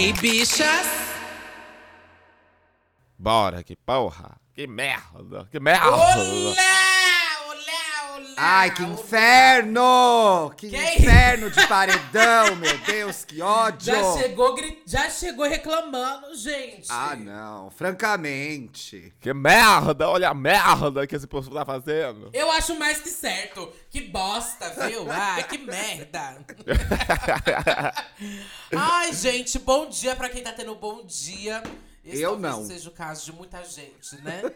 aí, bichas? Bora, que porra. Que merda. Que merda. Olá! Ai, que inferno! Que, Que inferno de paredão, meu Deus, que ódio! Já chegou, já chegou reclamando, gente. Ah, não, francamente. Que merda. Olha a merda que esse povo tá fazendo. Eu acho mais que certo. Que bosta, viu? Ai, que merda. Ai, gente, bom dia pra quem tá tendo bom dia. Esse Eu talvez não. seja o caso de muita gente, né?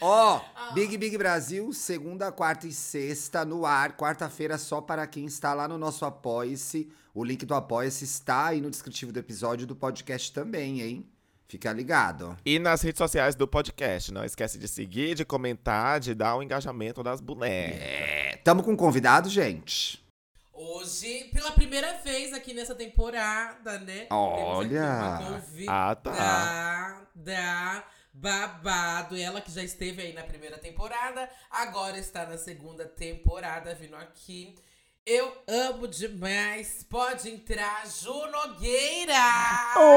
Ó, Ah. Big Big Brasil, segunda, quarta e sexta no ar. Quarta-feira só para quem está lá no nosso Apoia-se. O link do Apoia-se está aí no descritivo do episódio do podcast também, hein? Fica ligado. E nas redes sociais do podcast. Não esquece de seguir, de comentar, de dar o engajamento das bonecas. É, tamo com um convidado, gente. Hoje, pela primeira vez aqui nessa temporada, né? Olha. Temos aqui uma convidada Ah, tá. da babado. Ela que já esteve aí na primeira temporada, agora está na segunda temporada, vindo aqui. Eu amo demais. Pode entrar, Ju Nogueira!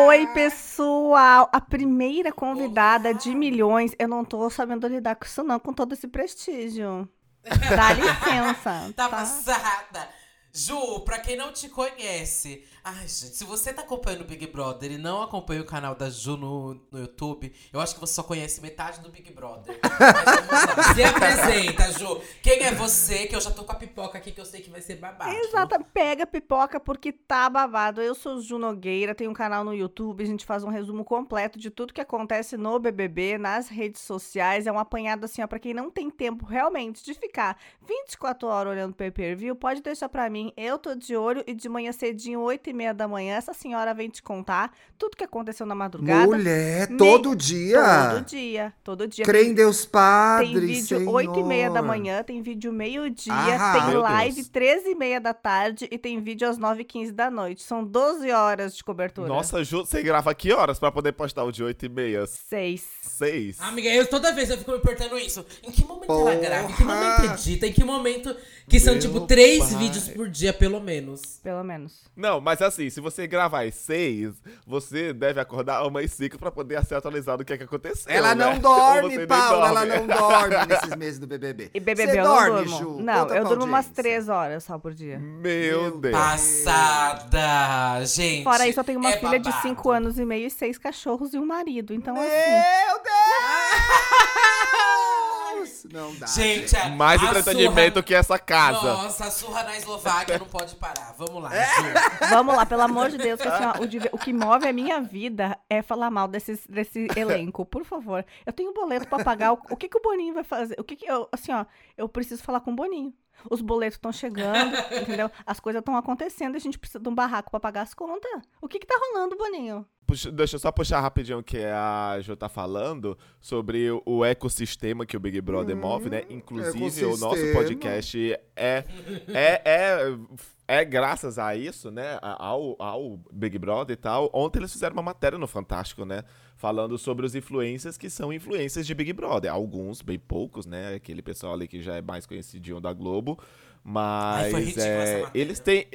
Oi, pessoal! A primeira convidada Olá. de milhões. Eu não tô sabendo lidar com isso, não, com todo esse prestígio. Dá licença. Tá tá? passada. Ju, pra quem não te conhece, ai, gente, se você tá acompanhando o Big Brother e não acompanha o canal da Ju no, no YouTube, eu acho que você só conhece metade do Big Brother. Mas vamos lá. Se apresenta, Ju. Quem é você? Que eu já tô com a pipoca aqui que eu sei que vai ser babado. Exata, pega pipoca porque tá babado. Eu sou Ju Nogueira, tenho um canal no YouTube, a gente faz um resumo completo de tudo que acontece no BBB, nas redes sociais. É um apanhado assim, ó, pra quem não tem tempo realmente de ficar 24 horas olhando pay-per-view, pode deixar pra mim. Eu tô de olho e de manhã cedinho, 8 e meia da manhã, essa senhora vem te contar tudo que aconteceu na madrugada. Mulher, Me- todo dia. Todo dia, todo dia. Crê em Deus Padre, Tem vídeo 8 e meia da manhã, tem vídeo meio-dia, Ah, tem live Deus. 13 e meia da tarde e tem vídeo às 9 e 15 da noite. São 12 horas de cobertura. Nossa, Ju, você grava que horas pra poder postar o de 8 e meia? Seis. 6? Amiga, eu toda vez eu fico me perguntando isso. Em que momento ela Porra! grava? Em que momento edita? Em que momento. Que são, Meu tipo, três pai. vídeos por dia, pelo menos. Pelo menos. Não, mas assim, se você gravar às 6, você deve acordar umas 5 pra poder ser atualizado do que é que aconteceu. Ela né? não dorme, Paula, ela não dorme nesses meses do BBB. E BBB Você eu dorme, não durmo. Ju? não, Conta eu durmo umas. 3 horas só por dia. Meu Meu Deus. Passada, gente. Fora isso, eu tenho uma é filha de babado. 5 anos e meio e seis cachorros e um marido. Então, assim. Meu Deus! Não dá. Gente, a, Mais a entretenimento surra- que essa casa. Nossa, a surra na Eslováquia não pode parar. Vamos lá, É. Vamos lá, pelo amor de Deus, que assim, ó, o, o que move a minha vida é falar mal desses, desse elenco, por favor. Eu tenho um boleto pra pagar, o, o que que o Boninho vai fazer? O que que eu, assim, ó, eu preciso falar com o Boninho. Os boletos estão chegando, entendeu? As coisas estão acontecendo, a gente precisa de um barraco pra pagar as contas. O que que tá rolando, Boninho? Puxa- deixa eu só puxar rapidinho o que a Jo tá falando sobre o- ecossistema que o Big Brother move, né? Inclusive, o nosso podcast é, é, é, é graças a isso, né? Ao, ao Big Brother e tal. Ontem eles fizeram uma matéria no Fantástico, né? Falando sobre os influencers que são influencers de Big Brother. Alguns, bem poucos, né? Aquele pessoal ali que já é mais conhecidinho da Globo. Mas essa é, eles têm.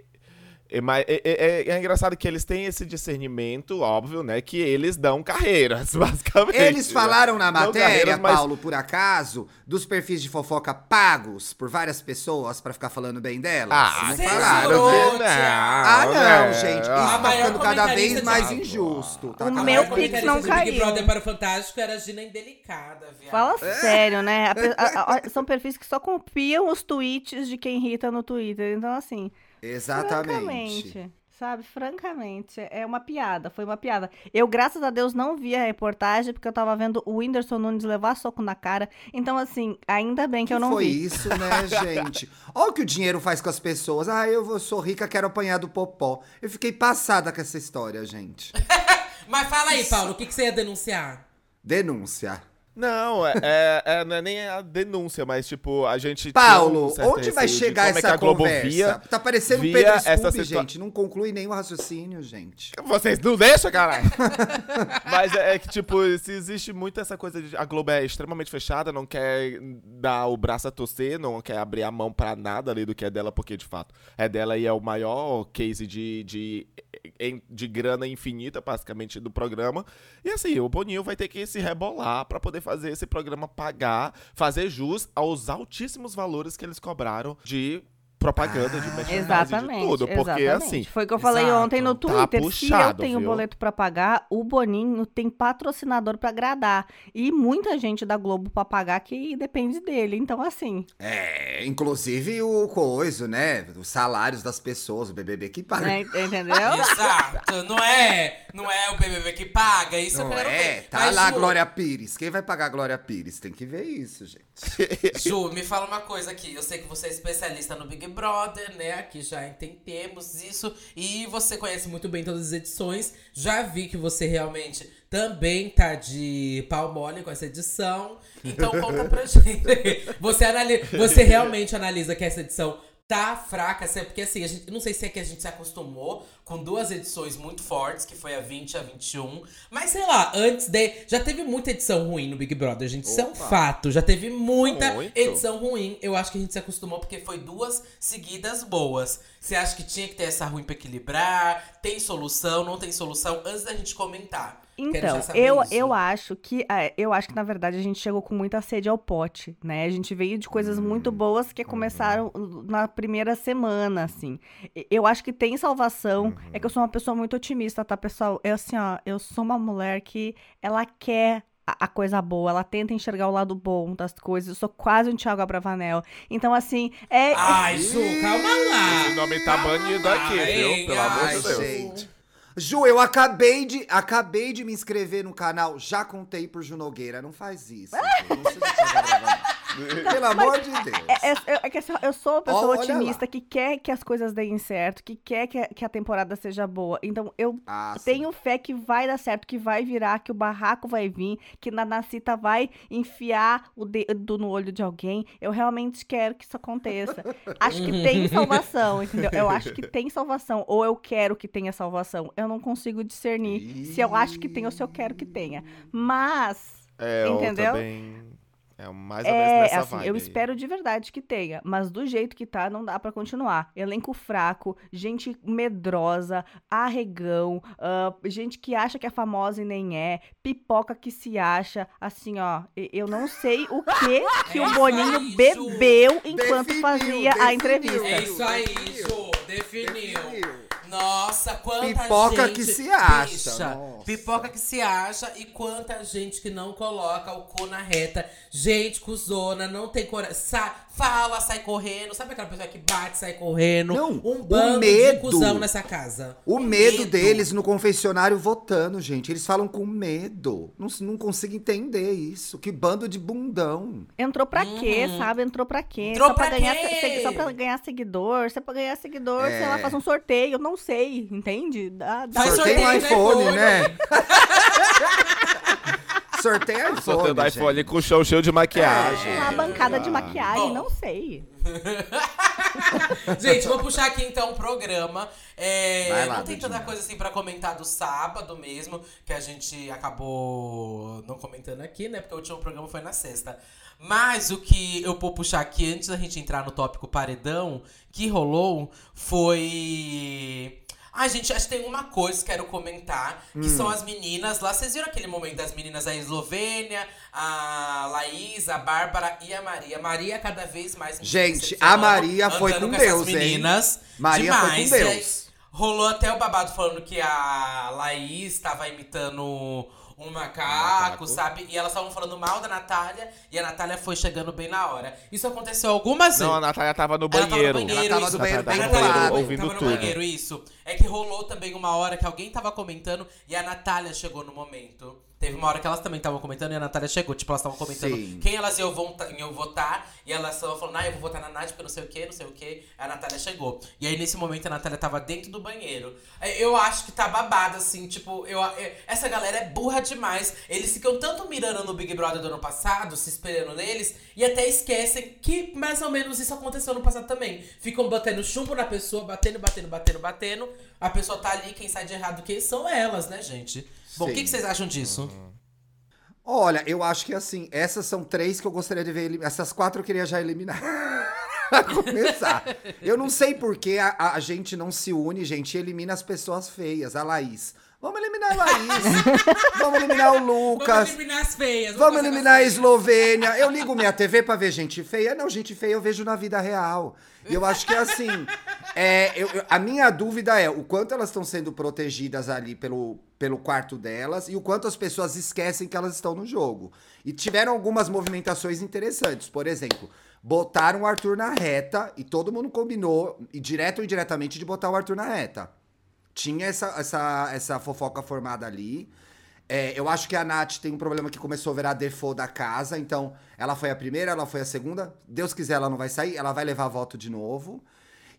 É, mas é, é- é engraçado que eles têm esse discernimento, óbvio, né? Que eles dão carreiras, basicamente. Eles né? falaram na matéria, mas- Paulo, por acaso, dos perfis de fofoca pagos por várias pessoas pra ficar falando bem delas? Ah, não Censurou, falaram. Thiago. não, Ah, não, né? gente. Isso tá maior ficando cada vez mais injusto. Tá O meu Pix não de Big caiu. Brother para o Fantástico era Gina Indelicada, viado. Fala É. sério, né? A a- a- são perfis que só copiam os tweets de quem irrita no Twitter. Então, assim, Exatamente. francamente, sabe? Francamente, é uma piada. Foi uma piada. Eu, graças a Deus, não vi a reportagem, porque eu tava vendo o Whindersson Nunes levar soco na cara. Então, assim, ainda bem que, eu não foi vi. isso, né, gente? Olha o que o dinheiro faz com as pessoas. Ah, eu vou- sou rica, quero apanhar do popó. Eu fiquei passada com essa história, gente. Mas fala aí, Paulo, o que, que você ia denunciar? Denúncia. Não, é, é- é- não é nem a denúncia, mas tipo, a gente. Paulo, um onde vai chegar como essa é conversa? Tá parecendo via Pedro essa Scooby, situa- gente. Não conclui nenhum raciocínio, gente. Vocês não deixam, caralho! Mas é, é que, tipo, se existe muito essa coisa de. A Globo é extremamente fechada, não quer dar o braço a torcer, não quer abrir a mão pra nada ali do que é dela, porque de fato é dela e é o maior case de, de, de grana infinita, basicamente, do programa. E assim, o Boninho vai ter que se rebolar pra poder fazer esse programa pagar, fazer jus aos altíssimos valores que eles cobraram de propaganda, de merchandising, Exatamente. de tudo. Porque exatamente. assim. Foi o que eu falei exato. ontem no Tá Twitter. Se eu puxado, tenho viu? boleto pra pagar, o Boninho tem patrocinador pra agradar. E muita gente da Globo pra pagar que depende dele. Então, assim. É, inclusive o coiso, né? Os salários das pessoas, o BBB que paga. né, entendeu? Exato. Não é, não é o BBB que paga, isso eu Não quero é? ver. Tá Mas, lá a Ju, Glória Pires. Quem vai pagar a Glória Pires? Tem que ver isso, gente. Ju, me fala uma coisa aqui. Eu sei que você é especialista no Big Brother, né? Aqui já entendemos isso. E você conhece muito bem todas as edições. Já vi que você realmente também tá de pau mole com essa edição. Então conta pra gente. Você, analisa, você realmente analisa que essa edição tá fraca, porque assim, a gente, não sei se é que a gente se acostumou com duas edições muito fortes, que foi a 20 e a 21. Mas sei lá, antes de. Já teve muita edição ruim no Big Brother, gente. Isso é um fato. Já teve muita Muito. edição ruim. Eu acho que a gente se acostumou porque foi duas seguidas boas. Você acha que tinha que ter essa ruim pra equilibrar? Tem solução? Não tem solução? Antes da gente comentar. Então, eu, isso. eu acho que é, eu acho que na verdade a gente chegou com muita sede ao pote, né? A gente veio de coisas muito boas que começaram na primeira semana, assim. Eu acho que tem salvação. É que eu sou uma pessoa muito otimista, tá, pessoal? Eu assim, ó, eu sou uma mulher que ela quer a a coisa boa, ela tenta enxergar o lado bom das coisas. Eu sou quase um Thiago Abravanel. Então, assim, é. Ai, Ju, calma lá. Esse nome tá Calma banido lá, aqui, viu? Pelo amor Ai, de Deus. gente. Ju, eu acabei de, acabei de me inscrever no canal. Já contei pro Ju Nogueira. Não faz isso. Ju. Não seja desagradável. Pelo amor de Deus. É, é- é que assim, eu sou uma pessoa Olha otimista que quer que as coisas deem certo, que quer que a, que a temporada seja boa. Então, eu Ah, sim. tenho fé que vai dar certo, que vai virar, que o barraco vai vir, que a Nacita vai enfiar o dedo no olho de alguém. Eu realmente quero que isso aconteça. Acho que tem salvação, entendeu? Eu acho que tem salvação. Ou eu quero que tenha salvação. Eu não consigo discernir se eu acho que tem ou se eu quero que tenha. Mas. É, eu Entendeu? também. É mais ou menos É, nessa assim, vibe. eu aí. espero de verdade que tenha, mas do jeito que tá, não dá pra continuar. Elenco fraco, gente medrosa, arregão, ah, gente que acha que é famosa e nem é, pipoca que se acha, assim, ó, eu não sei o que que É o isso Boninho Ju. bebeu enquanto Definiu, fazia a definiu. entrevista. É isso aí. Ju. Definiu. Definiu. Nossa, quanta Pipoca gente. que se acha, Bicha, pipoca que se acha e quanta gente que não coloca o cu na reta. Gente cuzona, não tem coragem. Sa fala, sai correndo. Sabe aquela pessoa que bate, sai correndo? Não, um o bando de medo. cuzão nessa casa. O medo, deles no confessionário votando, gente. Eles falam com medo. Não, não consigo entender isso. Que bando de bundão. Entrou pra quê, Uhum. sabe? Entrou pra quê? Entrou só pra, pra ganhar, quê? só pra ganhar seguidor. Se é pra ganhar seguidor, sei lá, É. faz um sorteio. Eu não sei, entende? Dá, dá Faz Sorteio sorteio do iPhone, iPhone. né? Sorteio iPhone. Sorteio do gente. iPhone com chão cheio de maquiagem. uma bancada de maquiagem, Bom. não sei. Gente, vou puxar aqui então o programa. É, lá, não tem tanta coisa assim pra comentar do sábado mesmo, que a gente acabou não comentando aqui, né? Porque o último programa foi na sexta. Mas o que eu vou puxar aqui antes da gente entrar no tópico paredão, que rolou foi. Ai, gente, acho que tem uma coisa que quero comentar, que Hum. são as meninas lá. Vocês viram aquele momento das meninas da Eslovênia, a Laís, a Bárbara e a Maria. A Maria é cada vez mais Gente, a Maria foi com essas Deus, hein? meninas. Maria foi com demais. E aí, Deus. rolou até o babado falando que a Laís estava imitando um macaco, macaco. sabe? E elas estavam falando mal da Natália e a Natália foi chegando bem na hora. Isso aconteceu algumas Não, a vezes. Natália tava no Ela tava no banheiro. Ela tava no banheiro Ela bem tava no banheiro colada. ouvindo tava no tudo. banheiro, isso. É que rolou também uma hora que alguém tava comentando e a Natália chegou no momento. Teve uma hora que elas também estavam comentando e a Natália chegou. Tipo, elas estavam comentando Sim. quem elas iam votar, iam votar. E elas estavam falando, ah, eu vou votar na Nath porque não sei o que, não sei o que. A Natália chegou. E aí, nesse momento, a Natália tava dentro do banheiro. É, Eu acho que tá babado, assim, tipo, eu, é- essa galera é burra demais. Eles ficam tanto mirando no Big Brother do ano passado, se espelhando neles, e até esquecem que mais ou menos isso aconteceu no passado também. Ficam batendo chumbo na pessoa, batendo, batendo, batendo, batendo. A pessoa tá ali, quem sai de errado que são elas, né, gente? Bom, o que, que vocês acham disso? Olha, eu acho que assim, essas são três que eu gostaria de ver Essas quatro eu queria já eliminar. Pra começar. Eu não sei por que a, a gente não se une, gente, e elimina as pessoas feias. A Laís. Vamos eliminar a Laís. Vamos eliminar o Vamos Lucas. eliminar as feias. Vamos fazer eliminar a. Eslovênia. Eu ligo minha TV pra ver gente feia. Não, gente feia eu vejo na vida real. E eu acho que assim, é, eu- eu- a minha dúvida é o quanto elas estão sendo protegidas ali pelo, pelo quarto delas e o quanto as pessoas esquecem que elas estão no jogo. E tiveram algumas movimentações interessantes. Por exemplo, botaram o Arthur na reta e todo mundo combinou, e direto ou indiretamente, de botar o Arthur na reta. Tinha essa, essa, essa fofoca formada ali. É, eu acho que a Nath tem um problema que começou a virar default da casa. Então, ela foi a primeira, ela foi a segunda. Deus quiser, ela não vai sair. Ela vai levar voto de novo.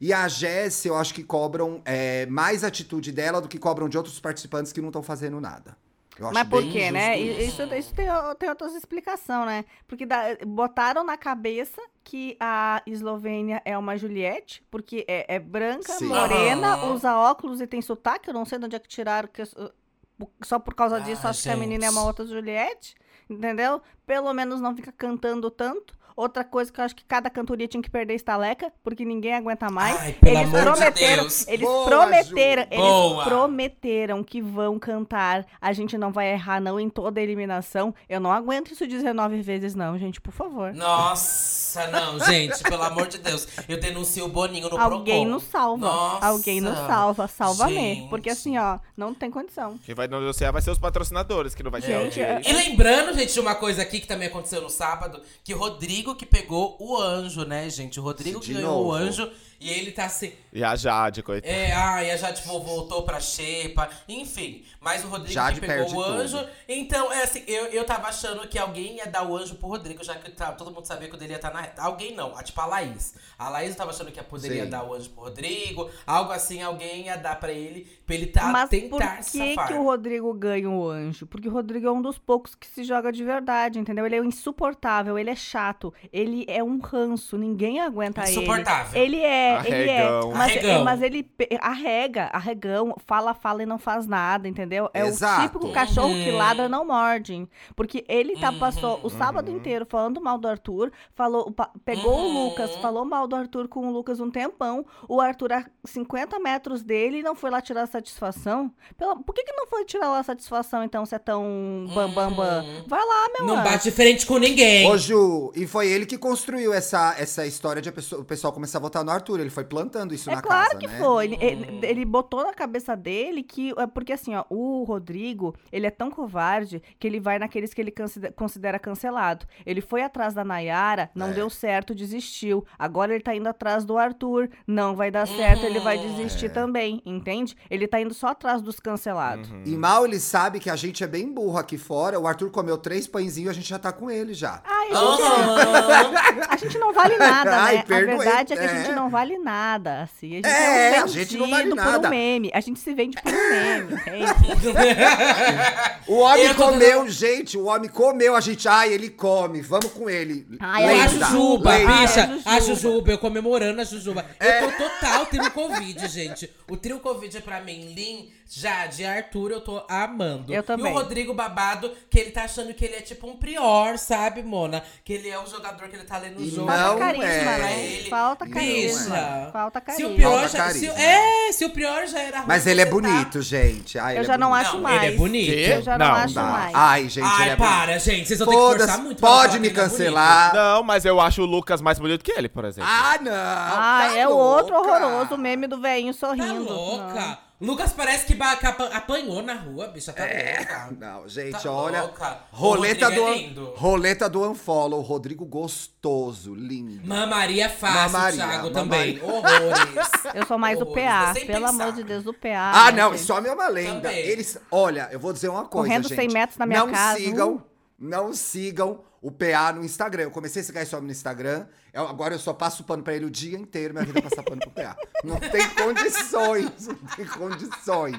E a Jess, eu acho que cobram é, mais atitude dela do que cobram de outros participantes que não estão fazendo nada. Eu acho Mas por quê, né? E- Isso, isso tem, tem outras explicações, né? Porque dá- botaram na cabeça que a Eslovênia é uma Juliette, porque é, é branca, Sim. morena, Aham. usa óculos e tem sotaque. Eu não sei de onde é que tiraram, que, eu- só por causa disso Ah, acho que a menina é uma gente. outra Juliette, entendeu? Pelo menos não fica cantando tanto. Outra coisa que eu acho que cada cantoria tinha que perder estaleca, porque ninguém aguenta mais. Ai, pelo eles amor de prometeram, Deus. eles Boa, prometeram, Ju. eles Boa. prometeram que vão cantar. A gente não vai errar não em toda a eliminação. Eu não aguento isso 19 vezes não, gente, por favor. Nossa, não, gente, pelo amor de Deus. Eu denuncio o Boninho no Alguém Procon. nos salva. Nossa. Alguém nos salva, salva-me, Gente. porque assim, ó, não tem condição. Quem vai denunciar vai ser os patrocinadores, que não vai ter Gente, audiência. E lembrando, gente, de uma coisa aqui que também aconteceu no sábado, que o Rodrigo que pegou o anjo, né, gente? O Rodrigo De que ganhou o anjo e ele tá assim. E a Jade, coitada. É, ai, a Jade tipo, voltou pra Xepa, enfim. Mas o Rodrigo Jade que pegou o anjo. tudo. Então, é assim, eu, eu tava achando que alguém ia dar o anjo pro Rodrigo, já que tá- todo mundo sabia que o dele ia estar na reta. Alguém não, a, tipo a Laís. A Laís eu tava achando que poderia Sim. dar o anjo pro Rodrigo. Algo assim, alguém ia dar pra ele, pra ele tá, Mas por tentar se que, safar. que o Rodrigo ganha o anjo? Porque o Rodrigo é um dos poucos que se joga de verdade, entendeu? Ele é insuportável, ele é chato, ele é um ranço, ninguém aguenta ele. Insuportável. Ele é, ele é. Arregão. Mas, Arregão. mas ele pe- arrega, arregão, fala, fala e não faz nada, entendeu? É Exato. o típico cachorro que Uhum. ladra não morde. Porque ele tá, Uhum. passou o sábado inteiro falando mal do Arthur, falou, pegou o Uhum. Lucas, falou mal do Arthur com o Lucas um tempão. O Arthur a 50 metros dele e não foi lá tirar a satisfação. Pela- por que, que não foi tirar lá a satisfação, então, se é tão bam, bam, bam? Uhum. Vai lá, meu Não anjo. bate de frente com ninguém. Ô, Ju, e foi ele que construiu essa, essa história de a pessoa- o pessoal começar a votar no Arthur. Ele foi plantando isso É na claro casa, que né? foi. Ele, ele- botou na cabeça dele que. é Porque assim, ó, o Rodrigo, ele é tão covarde que ele vai naqueles que ele considera, cancelado. Ele foi atrás da Nayara, não É. deu certo, desistiu. Agora ele tá indo atrás do Arthur, não vai dar certo, ele vai Uhum. desistir É. também, entende? Ele tá indo só atrás dos cancelados. E mal ele sabe que a gente é bem burro aqui fora. O Arthur comeu três pãezinhos e a gente já tá com ele já. Ai, a gente, Aham. a gente não vale nada, Ai, né? perdoei, a verdade é que a é. gente não vale nada, assim. A gente É, é, um a gente não vale nada. um meme. A gente se vende por um meme? O homem Eu tô comeu, gente. O homem comeu. A gente, ai, ele come. Vamos com ele. Ai, a Jujuba, lenda. bicha, Ai, a a Jujuba. Jujuba, eu comemorando a Jujuba. Eu tô total trio Covid, gente. O trio Covid pra mim, Lin, Jade e Arthur, eu tô amando. Eu também. E o Rodrigo Babado, que ele tá achando que ele é tipo um prior, sabe, Mona? Que ele é o jogador que ele tá lendo E jogo. não Falta carisma, é. né? Ele- Falta carisma. é. Falta Se carisma. o pior Falta já. Se, é, se o pior já era ruim, Mas ele é você tá- bonito, gente. Ai, Eu ele já é não bonito. acho Não, mais. ele é bonito. Eu já não, Não, acho Dá. mais. Ai, gente, Ai, ele é bonito. para, gente. Vocês vão ter que forçar muito pode que me é bonito. cancelar. Não, mas eu acho o Lucas mais bonito que ele, por exemplo. Ah, não! Ah, tá é o outro horroroso, o meme do velhinho Tá sorrindo. louca? Lucas parece que, apanhou na rua, bicha. Tá É. louca. Não, gente, Tá olha. louca. Roleta Rodrigo do, é roleta do Unfollow. Rodrigo gostoso, lindo. Mamaria é fácil, Mamaria, Thiago, mamaria. também. Horrores. Eu sou mais do Horrores, PA, sem pelo pensar. amor de Deus, do PA. Ah, né, não, gente? isso é uma lenda. Também. Eles, olha, eu vou dizer uma coisa, Correndo gente. 100 metros na minha não casa, Sigam, uh. Não sigam o PA no Instagram. Eu comecei esse homem no Instagram. eu- agora eu só passo pano pra ele o dia inteiro. Minha vida passar pano pro PA. Não tem condições. Não tem condições.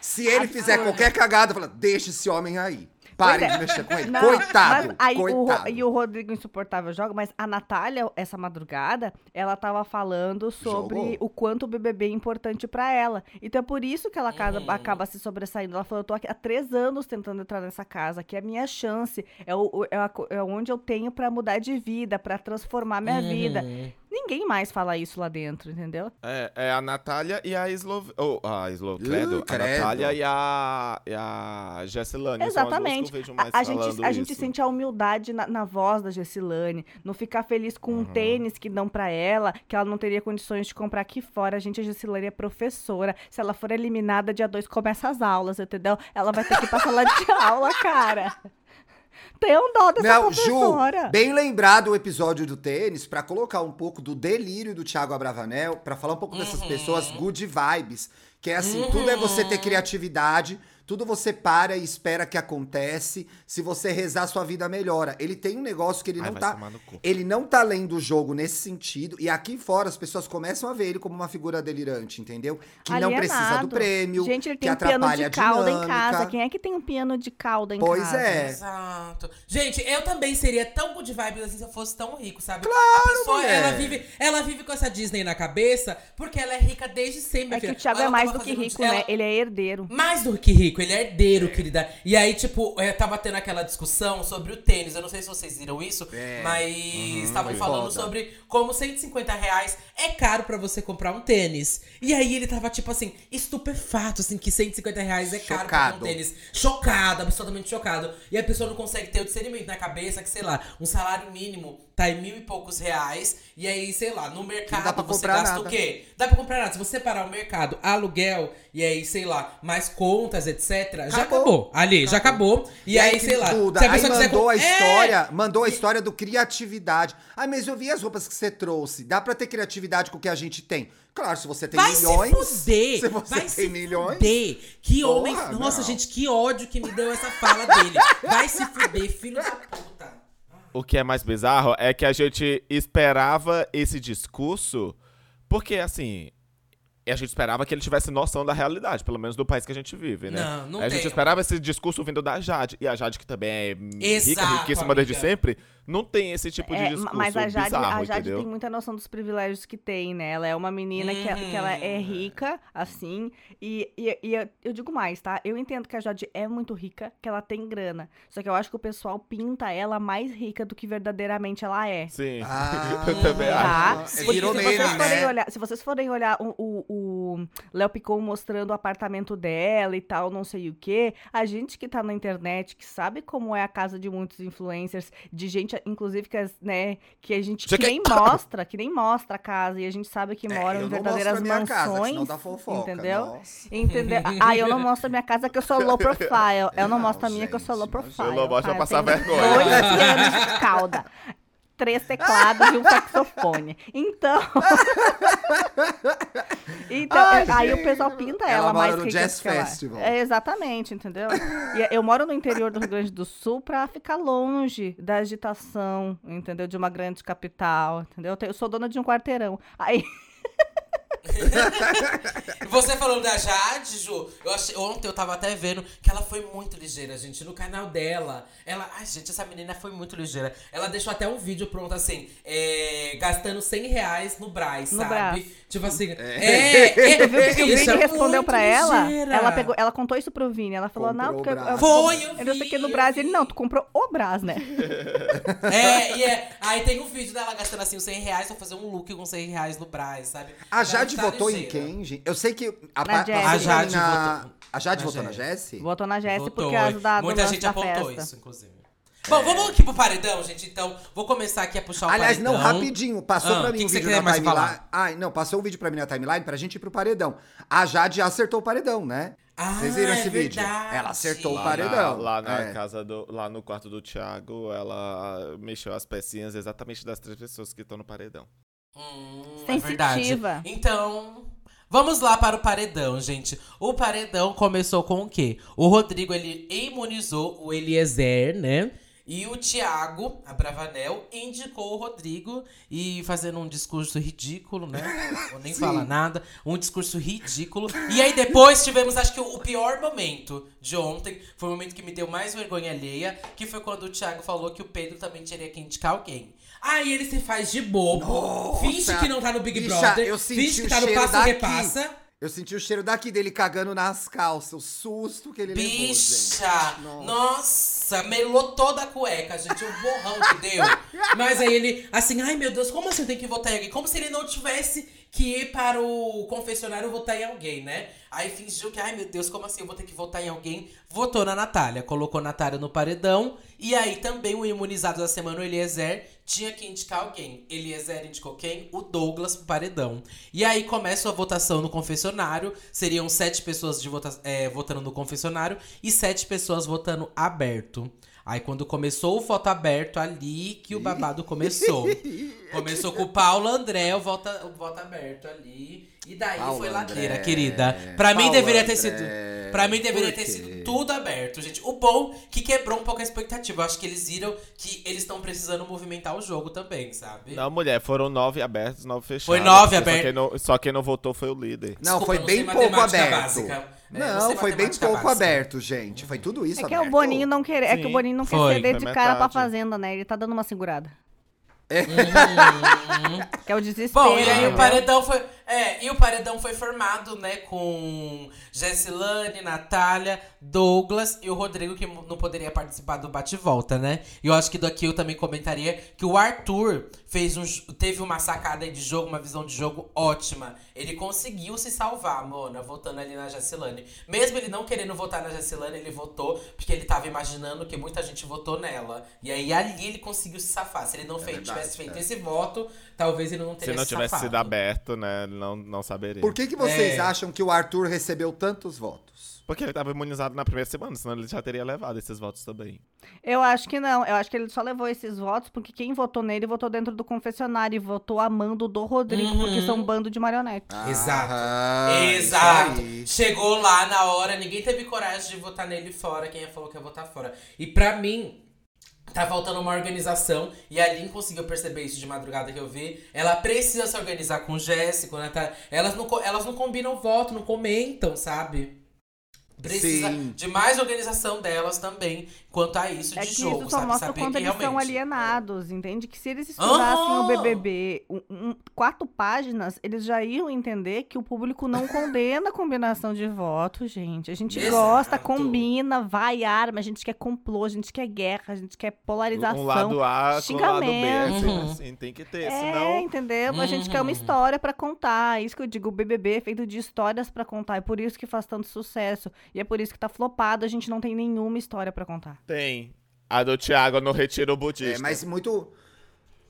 Se ele fizer qualquer cagada, fala, deixa esse homem aí. Parem é. de mexer com ele. Não, coitado, aí o coitado. e o Rodrigo Insuportável joga, mas a Natália, essa madrugada, ela tava falando sobre Jogou. o quanto o BBB é importante pra ela. Então é por isso que ela casa- Uhum. acaba se sobressaindo. Ela falou: eu tô aqui há três anos tentando entrar nessa casa, que é a minha chance. É, o, o- é, a é onde eu tenho pra mudar de vida, pra transformar minha vida. Ninguém mais fala isso lá dentro, entendeu? É, é a Natália e a Slov... Oh, a Slov... Credo. Uh, a credo. Natália e a, e a Jessilane. Exatamente. São as duas que eu vejo A, mais a gente, a gente sente a humildade na, na voz da Gessilane, no ficar feliz com Uhum. um tênis que dão pra ela, que ela não teria condições de comprar aqui fora. A gente, a Gessilane é professora. Se ela for eliminada, dia 2 começa as aulas, entendeu? Ela vai ter que ir pra sala de aula, cara. Tem um dó dessa Não, Ju, professora. bem lembrado o episódio do tênis, pra colocar um pouco do delírio do Thiago Abravanel, pra falar um pouco dessas Uhum. pessoas good vibes, que é assim, tudo é você ter criatividade, tudo você para e espera que acontece, se você rezar sua vida melhora. Ele tem um negócio que ele Ai, não tá ele não tá lendo o jogo nesse sentido, e aqui fora as pessoas começam a ver ele como uma figura delirante, entendeu? Que não precisa do Alienado. prêmio, Gente, ele que tem um piano atrapalha de cauda em casa. Quem é que tem um piano de cauda em Pois casa? é. Exato. Gente, eu também seria tão good vibes assim se eu fosse tão rico, sabe? Claro, a pessoa, mulher. ela vive, ela vive com essa Disney na cabeça porque ela é rica desde sempre. É que o Thiago Ela é mais do que rico, ela- né? Ele é herdeiro. Mais do que rico, ele é herdeiro, querida. E aí, tipo, é, tava tendo aquela discussão sobre o tênis. Eu não sei se vocês viram isso, É. mas estavam foi falando foda. sobre como 150 reais é caro pra você comprar um tênis. E aí ele tava, tipo assim, estupefato, assim, que 150 reais é caro pra Chocado. um tênis. Chocado, absolutamente chocado. E a pessoa não consegue ter o discernimento na cabeça que, sei lá, um salário mínimo tá em mil e poucos reais. E aí, sei lá, no mercado você gasta nada. o quê? Dá pra comprar nada. Se você parar o mercado, aluguel, e aí, sei lá, mais contas, etc., já Acabou. acabou. Ali, já acabou. E, aí, que sei lá. Se a aí quiser mandou a É! história, mandou a história do criatividade. Ah, mas eu vi as roupas que você trouxe. Dá pra ter criatividade com o que a gente tem. Claro, se você tem Vai milhões. se fuder! Se você vai tem se milhões. fuder! Que Porra, homem. Nossa, não. gente, que ódio que me deu essa fala dele. Vai se fuder, filho da puta. O que é mais bizarro é que a gente esperava esse discurso, porque assim. A gente esperava que ele tivesse noção da realidade, pelo menos do país que a gente vive, né? Não, não a gente tem. esperava esse discurso vindo da Jade. E a Jade, que também é rica, Exato, riquíssima desde amiga. sempre, não tem esse tipo de É, discurso mas a Jade, bizarro, a Jade tem muita noção dos privilégios que tem, né? Ela é uma menina que, que ela é Uhum. rica, assim. E, e, e eu- eu digo mais, tá? Eu entendo que a Jade é muito rica, que ela tem grana. Só que eu acho que o pessoal pinta ela mais rica do que verdadeiramente ela é. Sim, Ah, eu também Tá? acho. Porque se, vocês forem né? olhar, se vocês forem olhar o, o, o Léo Picon mostrando o apartamento dela e tal, não sei o quê, a gente que tá na internet, que sabe como é a casa de muitos influencers, de gente, inclusive, que, né, que a gente que nem mostra, que nem mostra a casa, e a gente sabe que É, moram em não verdadeiras minha casa, mansões. senão dá fofoca, entendeu? nossa. Entendeu? Ah, eu não mostro a minha casa que eu sou low profile. Eu não Não, mostro a minha que eu sou low gente, não. profile. Eu não mostro tá? passar Eu tenho vergonha. Dois anos de cauda. Três teclados e um saxofone. Então. então, Ai, aí gente. o pessoal pinta Ela ela, mora mais no rica Jazz que ela é. Festival. É, exatamente, entendeu? E eu moro no interior do Rio Grande do Sul pra ficar longe da agitação, entendeu? De uma grande capital, entendeu? Eu tenho- Eu sou dona de um quarteirão. Aí. Você falando da Jade, Ju, eu achei, ontem eu tava até vendo que ela foi muito ligeira, gente. No canal dela, ela. Ai, gente, essa menina foi muito ligeira. Ela deixou até um vídeo pronto assim, é, gastando 100 reais no Braz, No sabe? Brás. Tipo assim. É, é, Tu viu o que, que o Vini é respondeu pra ela? ligeira. Ela, pegou, ela contou isso pro Vini. Ela falou, Comprou não, porque eu. Foi, eu eu não sei o que no vi. Ele, não, tu comprou o Brás, né? É, e é. Aí tem um vídeo dela gastando assim os 100 reais pra fazer um look com 100 reais no Braz, sabe? A Ela Jade votou em quem, gente? Eu sei que a, pa- Jessie. A pra Jade na- votou- A Jade na votou na Jessie. Votou na Votou, por causa da, do Muita lance gente da apontou festa. isso, inclusive. Bom, vamos aqui pro paredão, gente. Então, vou começar aqui a puxar o Aliás, não, paredão. rapidinho. Passou Ah, pra o mim que um que você vídeo na mais timeline. falar? Ai, não, passou um vídeo pra mim na timeline pra gente ir pro paredão. A Jade já acertou o paredão, né? Ah, Vocês viram é esse vídeo? verdade. Ela acertou o Lá paredão. Na, lá na É. casa do. Lá no quarto do Thiago, ela mexeu as pecinhas exatamente das três pessoas que estão no paredão. Hum, é verdade. Sensitiva. Então, vamos lá para o paredão, gente. O paredão começou com o quê? O Rodrigo, ele imunizou o Eliezer, né? E o Thiago Abravanel indicou o Rodrigo e fazendo um discurso ridículo, né? Ou nem Sim. fala nada. Um discurso ridículo. E aí depois tivemos, acho que o pior momento de ontem. Foi o momento que me deu mais vergonha alheia. Que foi quando o Thiago falou que o Pedro também teria que indicar alguém. Aí ele se faz de bobo, Nossa! finge que não tá no Big Bicha, Brother, eu senti finge que tá no Passa daqui. Repassa. Eu senti o cheiro daqui dele cagando nas calças, o susto que ele levou, gente. Bicha! Nossa. Nossa, melou toda a cueca, gente. O borrão que deu. Mas aí ele, assim, ai meu Deus, como assim tenho que votar em alguém? Como se ele não tivesse que ir para o confessionário votar em alguém, né? Aí fingiu que, ai meu Deus, como assim eu vou ter que votar em alguém? Votou na Natália, colocou a Natália no paredão. E aí também o imunizado da semana, o Eliezer, tinha que indicar alguém. Eliezer indicou quem? O Douglas pro paredão. E aí começa a votação no confessionário. Seriam sete pessoas de vota é, votando no confessionário e sete pessoas votando aberto. Aí quando começou o voto aberto, ali que o babado começou. Começou com o Paulo André, o voto, o voto aberto ali. E daí Paulo foi ladeira, André. querida. Pra mim Paulo deveria ter André. sido. Pra mim deveria ter sido tudo aberto, gente. O bom que quebrou um pouco a expectativa. Eu acho que eles viram que eles estão precisando movimentar o jogo também, sabe? Não, mulher, foram nove abertos, nove fechados. Foi nove Só abertos. quem não- Só quem não votou foi o líder. Não, Desculpa, foi não bem pouco aberto. básica. É, não, sei foi bem pouco básica. aberto, gente. Foi tudo isso É que aberto. o Boninho não quer, é que o. Boninho não quer Foi. ceder de cara pra fazenda, né? Ele tá dando uma segurada. Uhum. Que é o desespero. Bom, e aí o paredão foi. É, e o paredão foi formado, né, com Jessilane, Natália, Douglas e o Rodrigo, que não poderia participar do bate-volta, né? E eu acho que daqui eu também comentaria que o Arthur fez um, teve uma sacada de jogo, uma visão de jogo ótima. Ele conseguiu se salvar, Mona, votando ali na Jessilane. Mesmo ele não querendo votar na Jessilane, ele votou, porque ele tava imaginando que muita gente votou nela. E aí ali ele conseguiu se safar. Se ele não fei- verdade, tivesse feito é. esse voto, talvez ele não Se teria não se tivesse safado. sido aberto, né, não, não saberia. Por que, que vocês É. acham que o Arthur recebeu tantos votos? Porque ele tava imunizado na primeira semana, senão ele já teria levado esses votos também. Eu acho que não. Eu acho que ele só levou esses votos porque quem votou nele votou dentro do confessionário e votou amando do Rodrigo, Uhum. porque são um bando de marionetes. Exato. Ah, Exato. isso aí. Chegou lá na hora, ninguém teve coragem de votar nele fora, quem falou que ia votar fora. E pra mim, tá faltando uma organização. E a Lin conseguiu perceber isso de madrugada que eu vi. Ela precisa se organizar com o Jéssico, né? Tá? Elas, não, elas não combinam voto, não comentam, sabe? Precisa Sim. de mais organização delas também quanto a isso É de que jogo, isso só sabe? mostra Saber quanto eles são realmente- alienados, entende? Que se eles estudassem o BBB um- um- quatro páginas, eles já iam entender que o público não condena a combinação de votos, gente. A gente Exato. gosta, combina, vai arma, a gente quer complô, a gente quer guerra, a gente quer polarização. Um lado A com o lado B. É xingamento. sempre Uhum. assim, tem que ter, É, senão... entendeu? A gente quer uma Uhum. história pra contar. É Isso que eu digo, o BBB é feito de histórias pra contar. É por isso que faz tanto sucesso. E é por isso que tá flopado, a gente não tem nenhuma história pra contar. Tem. A do Thiago no retiro budista. É, mas muito.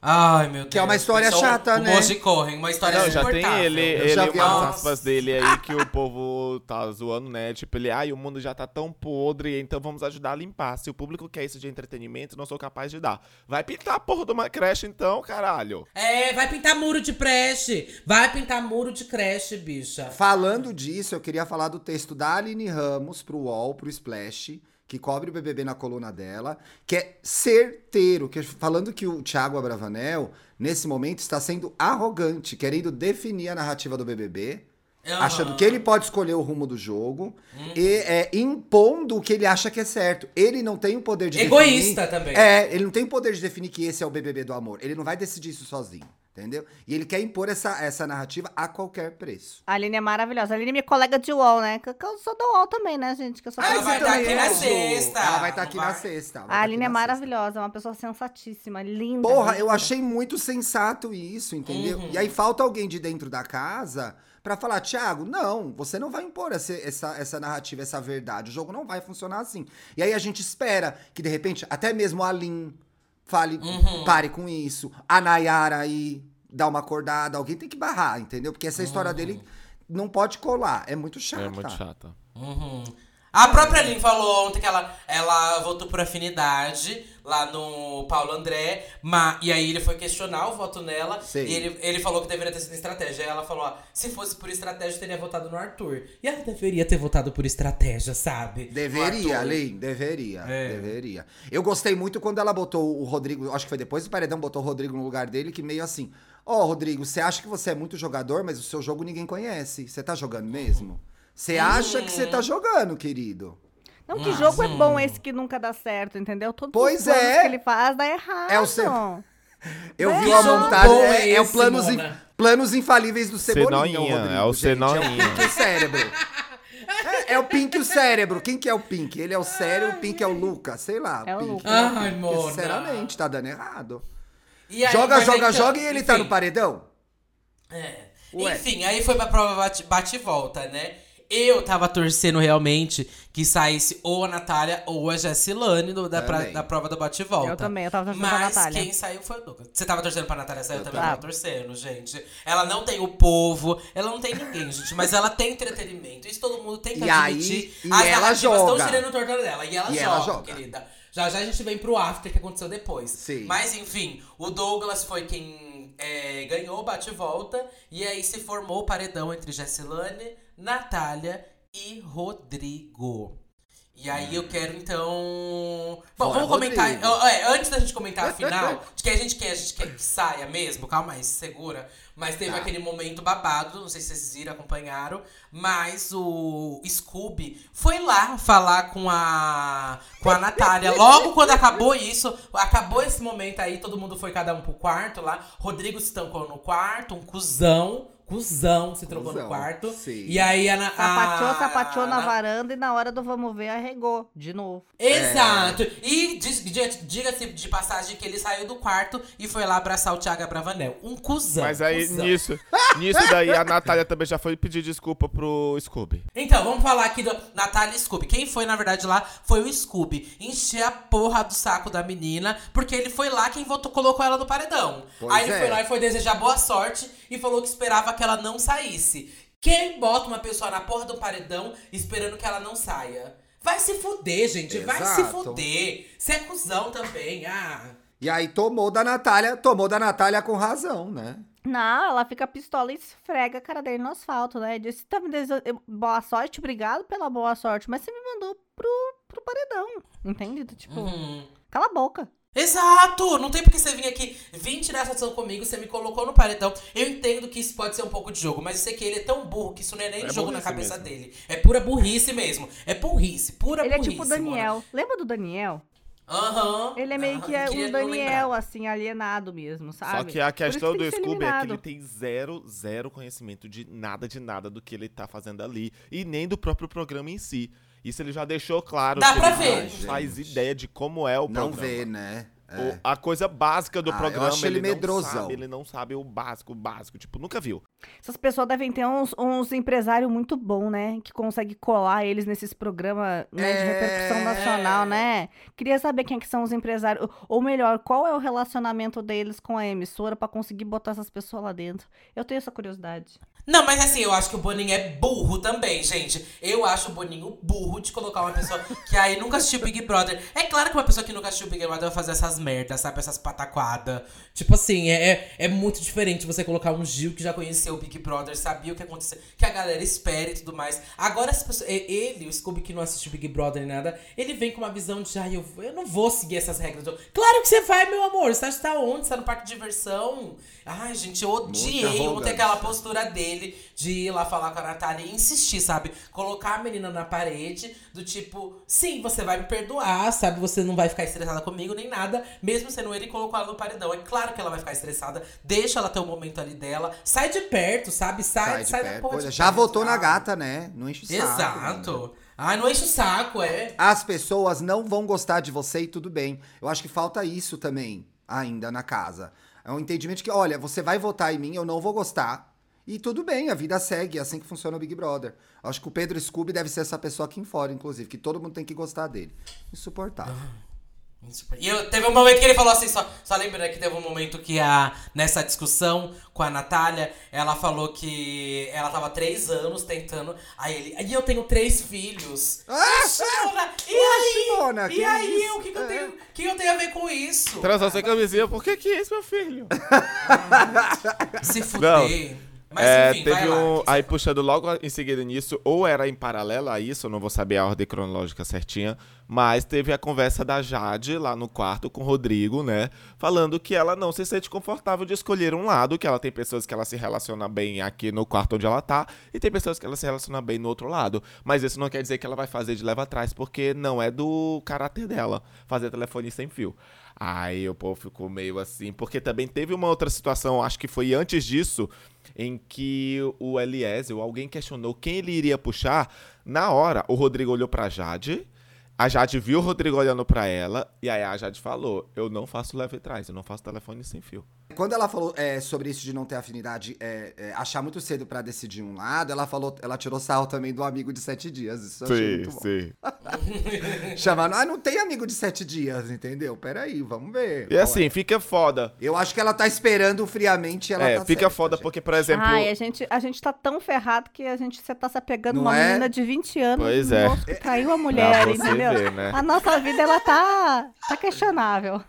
Ai, meu Deus. Que é uma história só chata, o, né? O Moji correm, uma história Não, já tem ele, Eu ele já vi umas aspas dele aí que o povo tá zoando, né? Tipo, ele, ai, o mundo já tá tão podre, então vamos ajudar a limpar. Se o público quer isso de entretenimento, não sou capaz de dar. Vai pintar a porra de uma creche então, caralho. É, vai pintar muro de creche. Vai pintar muro de creche, bicha. Falando disso, eu queria falar do texto da Aline Ramos pro UOL, pro Splash, que cobre o BBB na coluna dela, que é certeiro, que falando que o Thiago Abravanel, nesse momento, está sendo arrogante, querendo definir a narrativa do BBB, Aham. achando que ele pode escolher o rumo do jogo Uhum. e é, impondo o que ele acha que é certo. Ele não tem o poder de Egoísta definir... também. É, ele não tem o poder de definir que esse é o BBB do amor. Ele não vai decidir isso sozinho, entendeu? E ele quer impor essa, essa narrativa a qualquer preço. A Aline é maravilhosa. A Aline é minha colega de UOL, né? Que que eu sou do UOL também, né, gente? Que eu sou Ela colega vai de tá aqui na sexta. Ela vai estar aqui Vai. na sexta. vai tá A Aline é na sexta. maravilhosa, é uma pessoa sensatíssima, linda. Porra, eu linda. achei muito sensato isso, entendeu? Uhum. E aí falta alguém de dentro da casa pra falar, Thiago, não, você não vai impor essa, essa, essa narrativa, essa verdade. O jogo não vai funcionar assim. E aí a gente espera que, de repente, até mesmo a Lin fale, Uhum. pare com isso. A Nayara aí dá uma acordada. Alguém tem que barrar, entendeu? Porque essa história dele não pode colar. É muito chata. É muito chata. Uhum. A própria Lin falou ontem que ela, ela votou por afinidade lá no Paulo André, ma, e aí ele foi questionar o voto nela. E ele, ele falou que deveria ter sido estratégia. Aí ela falou: ó, se fosse por estratégia, eu teria votado no Arthur. E ela deveria ter votado por estratégia, sabe? Deveria. Lin, deveria, É. deveria. Eu gostei muito quando ela botou o Rodrigo, acho que foi depois do paredão, botou o Rodrigo no lugar dele, que meio assim, ó, Rodrigo, você acha que você é muito jogador, mas o seu jogo ninguém conhece. Você tá jogando mesmo? Você acha que você tá jogando, querido? Não, que jogo é bom esse que nunca dá certo, entendeu? Todos Pois os é. que ele faz dá errado. É o seu- Eu É. vi jogo montagem, é, é é o esse, planos, in- planos infalíveis do Cebolinha, Cenoinha, o Rodrigo, é o gente. Cenoinha. É o Pink Cérebro. É, é o Pink e o Cérebro. Quem que é o Pink? Ele é o Sério, o Pink é o Lucas, sei lá. É o Pink. Lucas. Ai, Porque, Mona. Sinceramente, tá dando errado. E aí, joga, joga, então, joga e ele tá enfim. no paredão? É. Ué. Enfim, aí foi pra prova bate, bate e volta, né? Eu tava torcendo realmente que saísse ou a Natália ou a Jessilane do- da, pra- da prova do bate e volta. Eu também, eu tava torcendo Mas pra Natália. quem saiu foi o Lucas. Você tava torcendo pra Natália sair? Eu, Eu também tava. tava torcendo, gente. Ela não tem o povo, ela não tem ninguém, gente. Mas ela tem entretenimento. Isso todo mundo tem que E aí- admitir. e As ela narrativas estão joga. girando em torno dela. E ela, E joga, ela joga. querida. Já já a gente vem pro after que aconteceu depois. Sim. Mas enfim, o Douglas foi quem é, ganhou o bate-volta. E aí se formou o paredão entre Jessilane, Natália e Rodrigo. E aí eu quero então. Bom, Fora vamos comentar. É, antes da gente comentar a final, de que a gente quer, a gente quer que saia mesmo, calma aí, se segura. Mas teve Tá. aquele momento babado, não sei se vocês viram, acompanharam. Mas o Scooby foi lá falar com a, com a Natália. Logo quando acabou isso, acabou esse momento aí, todo mundo foi cada um pro quarto lá. Rodrigo se tancou no quarto, um cuzão. Cuzão se trocou no quarto. sim. E aí a, Na- Sapateou, a, sapateou na a- varanda e na hora do vamos ver arregou de novo. Exato. E diz- di- diga-se de passagem que ele saiu do quarto e foi lá abraçar o Thiago Abravanel. Um cuzão. Mas aí, cuzão. nisso, nisso daí, a Natália também já foi pedir desculpa pro Scooby. Então, vamos falar aqui do Natália e Scooby. Quem foi, na verdade, lá foi o Scooby. Encher a porra do saco da menina, porque ele foi lá quem votou, colocou ela no paredão. Pois Aí ele é. foi lá e foi desejar boa sorte e falou que esperava que ela não saísse. Quem bota uma pessoa na porra do paredão esperando que ela não saia? Vai se fuder, gente. Vai se Exato. fuder. Você é cuzão também. Ah. E aí tomou da Natália, tomou da Natália com razão, né? Não, ela fica pistola e esfrega a cara dele no asfalto, né? Disse, tá me desejando boa sorte, obrigado pela boa sorte, mas você me mandou pro, pro paredão, entende? Tipo, Uhum. cala a boca. Exato! Não tem porque você vir aqui, vir tirar essa ação comigo, você me colocou no paredão. Eu entendo que isso pode ser um pouco de jogo, mas eu sei que ele é tão burro que isso não é nem É jogo na cabeça mesmo. dele. É pura burrice mesmo. É burrice, pura ele é burrice. tipo o Daniel. Lembra do Daniel? Aham. Ele é meio aham, que é um Daniel, assim, alienado mesmo, sabe? Só que a questão tem do que ser Scooby é que ele tem zero, zero conhecimento de nada, de nada do que ele tá fazendo ali. E nem do próprio programa em si. Isso ele já deixou claro. Dá que pra ele ver. não faz ideia de como é o Não programa. vê, né? O- É. a coisa básica do Ah, eu programa, acho ele ele, medrosão. não sabe. Ele não sabe o básico, o básico. Tipo, nunca viu. Essas pessoas devem ter uns, uns empresários muito bons, né? Que consegue colar eles nesses programas né, de É. repercussão nacional, né? Queria saber quem é que são os empresários. Ou melhor, qual é o relacionamento deles com a emissora pra conseguir botar essas pessoas lá dentro. Eu tenho essa curiosidade. Não, mas assim, eu acho que o Boninho é burro também, gente. Eu acho o Boninho burro de colocar uma pessoa que aí nunca assistiu Big Brother. É claro que uma pessoa que nunca assistiu Big Brother vai fazer essas merdas, sabe? Essas pataquadas. Tipo assim, é, é- é muito diferente você colocar um Gil que já conheceu o Big Brother, sabia o que aconteceu, que a galera espera e tudo mais. Agora, as pessoas, ele, o Scooby que não assistiu Big Brother nem nada, ele vem com uma visão de, ai, eu, eu não vou seguir essas regras. Claro que você vai, meu amor. Você está onde? Você tá no parque de diversão? Ai, gente, eu odiei ontem aquela postura dele de ir lá falar com a Natália e insistir, sabe? Colocar a menina na parede, do tipo, sim, você vai me perdoar, sabe? Você não vai ficar estressada comigo nem nada, mesmo sendo ele e colocou ela no paredão. É claro que ela vai ficar estressada, deixa ela ter um momento ali dela, sai de perto, sabe? Sai, Sai sai, da porra. Já perto, votou na sabe? gata, né? Não enche o saco. menina. Exato. Ai, não enche o saco, é. As pessoas não vão gostar de você e tudo bem. Eu acho que falta isso também ainda na casa. É um entendimento que, olha, você vai votar em mim, eu não vou gostar. E tudo bem, a vida segue, é assim que funciona o Big Brother. Acho que o Pedro Scooby deve ser essa pessoa aqui em fora, inclusive, que todo mundo tem que gostar dele. Insuportável. E eu, teve um momento que ele falou assim, só, só lembrando que teve um momento que a, nessa discussão com a Natália, ela falou que ela tava três anos tentando. Aí ele. E eu tenho três filhos. Ah, Simona, e Ué, aí? Simona, e aí? O que, que, eu É. tenho, que eu tenho a ver com isso? Transação sem camisinha, por que que é isso, meu filho? Se fuder. Mas É, enfim, teve lá. um. que Aí puxando logo em seguida nisso, ou era em paralelo a isso, eu não vou saber a ordem cronológica certinha, mas teve a conversa da Jade lá no quarto com o Rodrigo, né? Falando que ela não se sente confortável de escolher um lado, que ela tem pessoas que ela se relaciona bem aqui no quarto onde ela tá, e tem pessoas que ela se relaciona bem no outro lado. Mas isso não quer dizer que ela vai fazer de leva atrás, porque não é do caráter dela fazer telefone sem fio. Aí o povo ficou meio assim, porque também teve uma outra situação, acho que foi antes disso, em que o Eliezer, alguém questionou quem ele iria puxar. Na hora, o Rodrigo olhou pra Jade, a Jade viu o Rodrigo olhando pra ela, e aí a Jade falou: Eu não faço leve atrás, eu não faço telefone sem fio. Quando ela falou é, sobre isso de não ter afinidade, é, é, achar muito cedo pra decidir um lado, ela falou, ela tirou sarro também do amigo de sete dias. Isso eu achei muito bom. sim. Chamando, ah, não tem amigo de sete dias, entendeu? Peraí, vamos ver. E assim, é. fica foda. Eu acho que ela tá esperando friamente ela é, tá fica certa, foda gente. porque, por exemplo. Ai, a gente, a gente tá tão ferrado que a gente você tá se apegando Não uma é? menina de 20 anos. Pois é. que traiu a mulher, você entendeu? ver, né? A nossa vida, ela tá, tá questionável.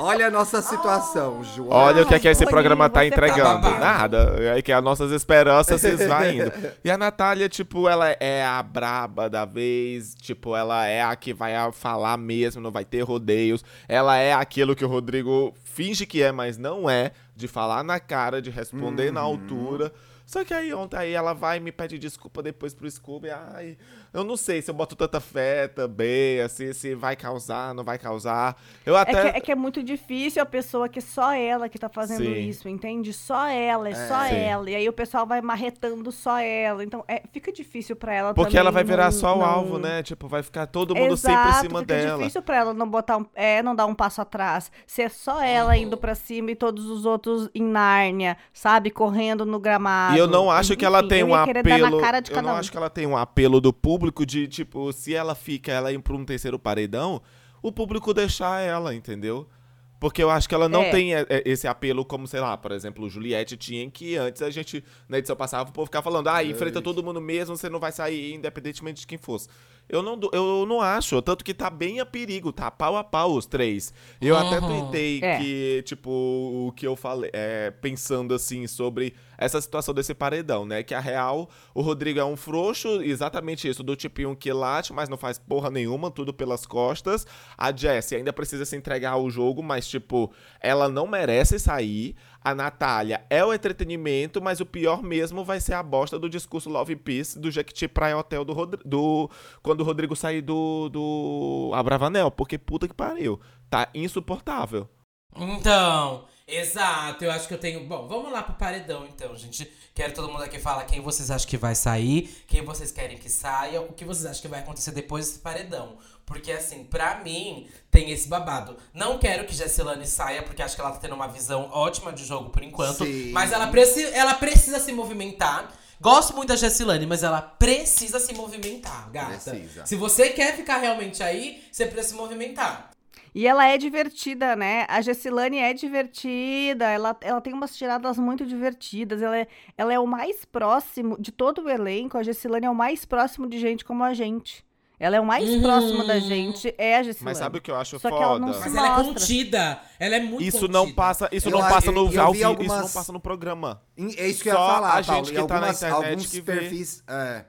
Olha a nossa situação, Ju. Olha o que é que esse programa tá tá entregando. babado. Nada. É que as nossas esperanças se esvaindo. E a Natália, tipo, ela é a braba da vez. Tipo, ela é a que vai falar mesmo, não vai ter rodeios. Ela é aquilo que o Rodrigo finge que é, mas não é. De falar na cara, de responder na Uhum. altura. Só que aí ontem aí ela vai e me pede desculpa depois pro Scooby. Ai, eu não sei se eu boto tanta fé também, assim, se vai causar, não vai causar. Eu É até. que, é que é muito difícil a pessoa que só ela que tá fazendo Sim. isso, entende? Só ela, é, só Sim. ela. E aí o pessoal vai marretando só ela. Então é, fica difícil pra ela Porque ela vai virar não- só o não- alvo, né? Tipo, vai ficar todo mundo Exato, sempre em cima fica dela. difícil pra ela não botar um, é, não dar um passo atrás. Ser só ela indo pra cima e todos os outros em Nárnia, sabe? Correndo no gramado. E eu não acho que ela Enfim, tem um apelo. Eu não um. acho que ela tem um apelo do público de, tipo, se ela fica, ela ir pra um terceiro paredão, o público deixar ela, entendeu? Porque eu acho que ela não É. tem é, é, esse apelo como, sei lá, por exemplo, o Juliette tinha, que antes a gente, na edição passava, o povo ficava falando, ah, enfrenta todo mundo mesmo, você não vai sair, independentemente de quem fosse. Eu não, eu não acho, tanto que tá bem a perigo, tá pau a pau os três. Eu até Uhum. tuitei É. que, tipo, o que eu falei, é, pensando assim sobre essa situação desse paredão, né? Que a real, o Rodrigo é um frouxo, exatamente isso, do tipinho que late, mas não faz porra nenhuma, tudo pelas costas. A Jessie ainda precisa se entregar ao jogo, mas, tipo, ela não merece sair. A Natália é o entretenimento, mas o pior mesmo vai ser a bosta do discurso Love Peace do Jequiti Praia Hotel do, Rodri- do quando o Rodrigo sair do, do Abravanel, porque puta que pariu. Tá insuportável. Então, exato, eu acho que eu tenho. Bom, vamos lá pro paredão então, gente. Quero todo mundo aqui falar quem vocês acham que vai sair, quem vocês querem que saia, o que vocês acham que vai acontecer depois desse paredão. Porque, assim, pra mim, tem esse babado. Não quero que Jessilane saia, porque acho que ela tá tendo uma visão ótima de jogo por enquanto. Sim. Mas ela, preci ela precisa se movimentar. Gosto muito da Jessilane, mas ela precisa se movimentar, gata. Precisa. Se você quer ficar realmente aí, você precisa se movimentar. E ela é divertida, né? A Gessilane é divertida, ela, ela tem umas tiradas muito divertidas. Ela é, ela é o mais próximo de todo o elenco. A Gessilane é o mais próximo de gente como a gente. Ela é o mais Uhum. próximo da gente, é a Gessilane. Mas sabe o que eu acho Só que foda? ela não se Mas ela é mostra. contida. Ela é muito Isso contida. não passa, isso Eu- não passa no eu- eu ao vi vivo, isso algumas- não passa no programa. É isso que eu ia Só falar, a Paulo. gente E que tá na algumas- internet alguns que vê. perfis. É,